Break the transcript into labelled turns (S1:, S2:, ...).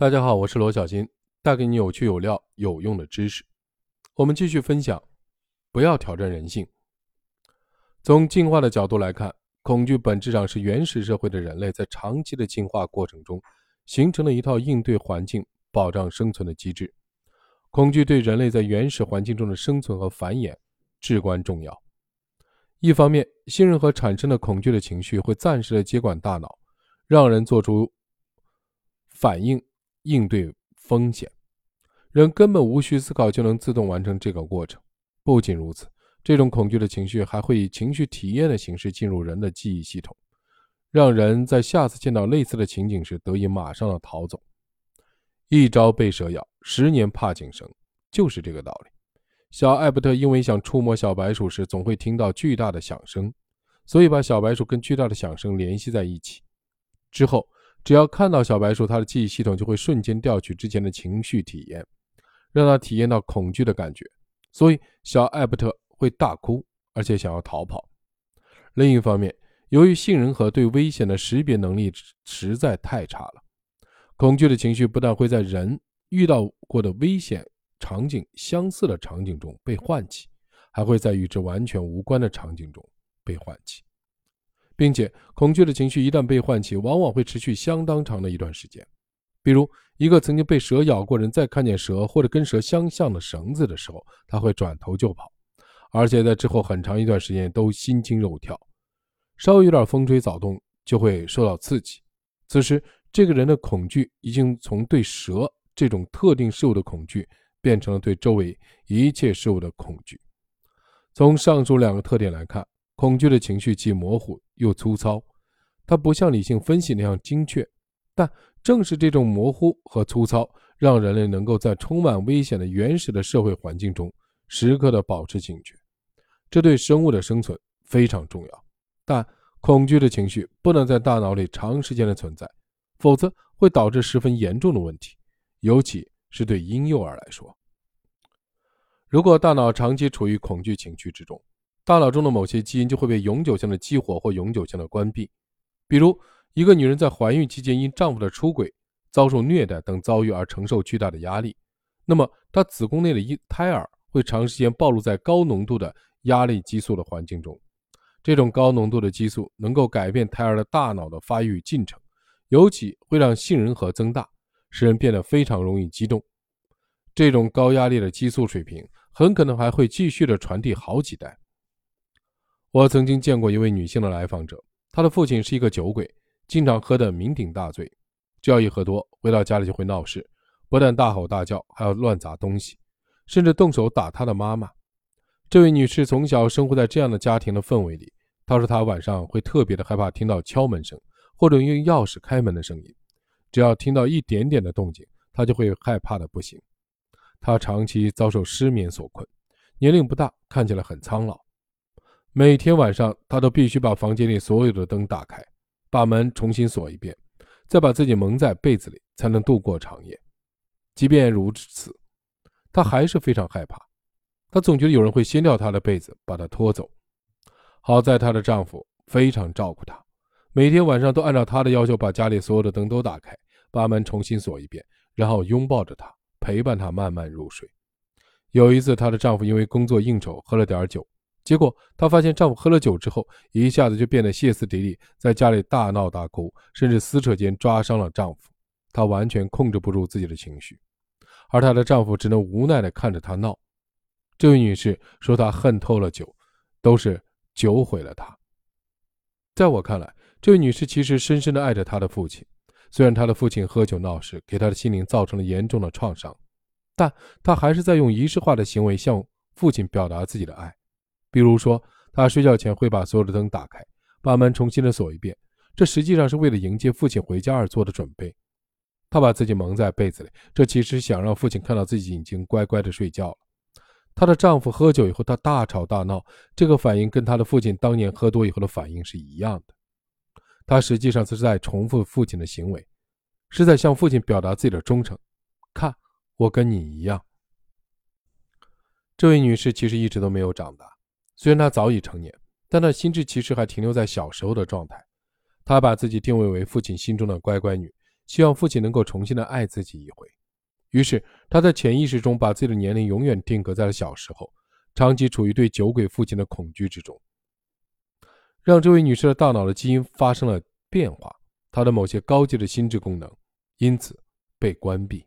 S1: 大家好，我是罗小金，带给你有趣有料有用的知识。我们继续分享，不要挑战人性。从进化的角度来看，恐惧本质上是原始社会的人类在长期的进化过程中形成了一套应对环境、保障生存的机制。恐惧对人类在原始环境中的生存和繁衍至关重要。一方面，信任和产生的恐惧的情绪会暂时的接管大脑，让人做出反应。应对风险，人根本无需思考就能自动完成这个过程。不仅如此，这种恐惧的情绪还会以情绪体验的形式进入人的记忆系统，让人在下次见到类似的情景时得以马上的逃走。一朝被蛇咬，十年怕井绳，就是这个道理。小艾伯特因为想触摸小白鼠时总会听到巨大的响声，所以把小白鼠跟巨大的响声联系在一起。之后。只要看到小白鼠，他的记忆系统就会瞬间调取之前的情绪体验，让他体验到恐惧的感觉，所以小艾伯特会大哭，而且想要逃跑。另一方面，由于杏仁核对危险的识别能力实在太差了，恐惧的情绪不但会在人遇到过的危险场景相似的场景中被唤起，还会在与之完全无关的场景中被唤起。并且，恐惧的情绪一旦被唤起，往往会持续相当长的一段时间。比如，一个曾经被蛇咬过人，在看见蛇或者跟蛇相像的绳子的时候，他会转头就跑，而且在之后很长一段时间都心惊肉跳，稍微有点风吹草动就会受到刺激。此时，这个人的恐惧已经从对蛇这种特定事物的恐惧，变成了对周围一切事物的恐惧。从上述两个特点来看。恐惧的情绪既模糊又粗糙，它不像理性分析那样精确。但正是这种模糊和粗糙，让人类能够在充满危险的原始的社会环境中时刻的保持警觉，这对生物的生存非常重要。但恐惧的情绪不能在大脑里长时间的存在，否则会导致十分严重的问题，尤其是对婴幼儿来说。如果大脑长期处于恐惧情绪之中，大脑中的某些基因就会被永久性的激活或永久性的关闭，比如一个女人在怀孕期间因丈夫的出轨、遭受虐待等遭遇而承受巨大的压力，那么她子宫内的一胎儿会长时间暴露在高浓度的压力激素的环境中。这种高浓度的激素能够改变胎儿的大脑的发育进程，尤其会让杏仁核增大，使人变得非常容易激动。这种高压力的激素水平很可能还会继续的传递好几代。我曾经见过一位女性的来访者，她的父亲是一个酒鬼，经常喝得酩酊大醉，只要一喝多，回到家里就会闹事，不但大吼大叫，还要乱砸东西，甚至动手打她的妈妈。这位女士从小生活在这样的家庭的氛围里，她说她晚上会特别的害怕听到敲门声或者用钥匙开门的声音，只要听到一点点的动静，她就会害怕的不行。她长期遭受失眠所困，年龄不大，看起来很苍老。每天晚上，他都必须把房间里所有的灯打开，把门重新锁一遍，再把自己蒙在被子里，才能度过长夜。即便如此，他还是非常害怕。他总觉得有人会掀掉他的被子，把他拖走。好在她的丈夫非常照顾她，每天晚上都按照她的要求把家里所有的灯都打开，把门重新锁一遍，然后拥抱着她，陪伴她慢慢入睡。有一次，她的丈夫因为工作应酬喝了点酒。结果，她发现丈夫喝了酒之后，一下子就变得歇斯底里，在家里大闹大哭，甚至撕扯间抓伤了丈夫。她完全控制不住自己的情绪，而她的丈夫只能无奈地看着她闹。这位女士说：“她恨透了酒，都是酒毁了她。”在我看来，这位女士其实深深地爱着她的父亲。虽然她的父亲喝酒闹事，给她的心灵造成了严重的创伤，但她还是在用仪式化的行为向父亲表达自己的爱。比如说，他睡觉前会把所有的灯打开，把门重新的锁一遍，这实际上是为了迎接父亲回家而做的准备。她把自己蒙在被子里，这其实想让父亲看到自己已经乖乖的睡觉了。她的丈夫喝酒以后，她大吵大闹，这个反应跟她的父亲当年喝多以后的反应是一样的。她实际上是在重复父亲的行为，是在向父亲表达自己的忠诚。看，我跟你一样。这位女士其实一直都没有长大。虽然她早已成年，但她心智其实还停留在小时候的状态。她把自己定位为父亲心中的乖乖女，希望父亲能够重新的爱自己一回。于是，他在潜意识中把自己的年龄永远定格在了小时候，长期处于对酒鬼父亲的恐惧之中，让这位女士的大脑的基因发生了变化，她的某些高级的心智功能因此被关闭。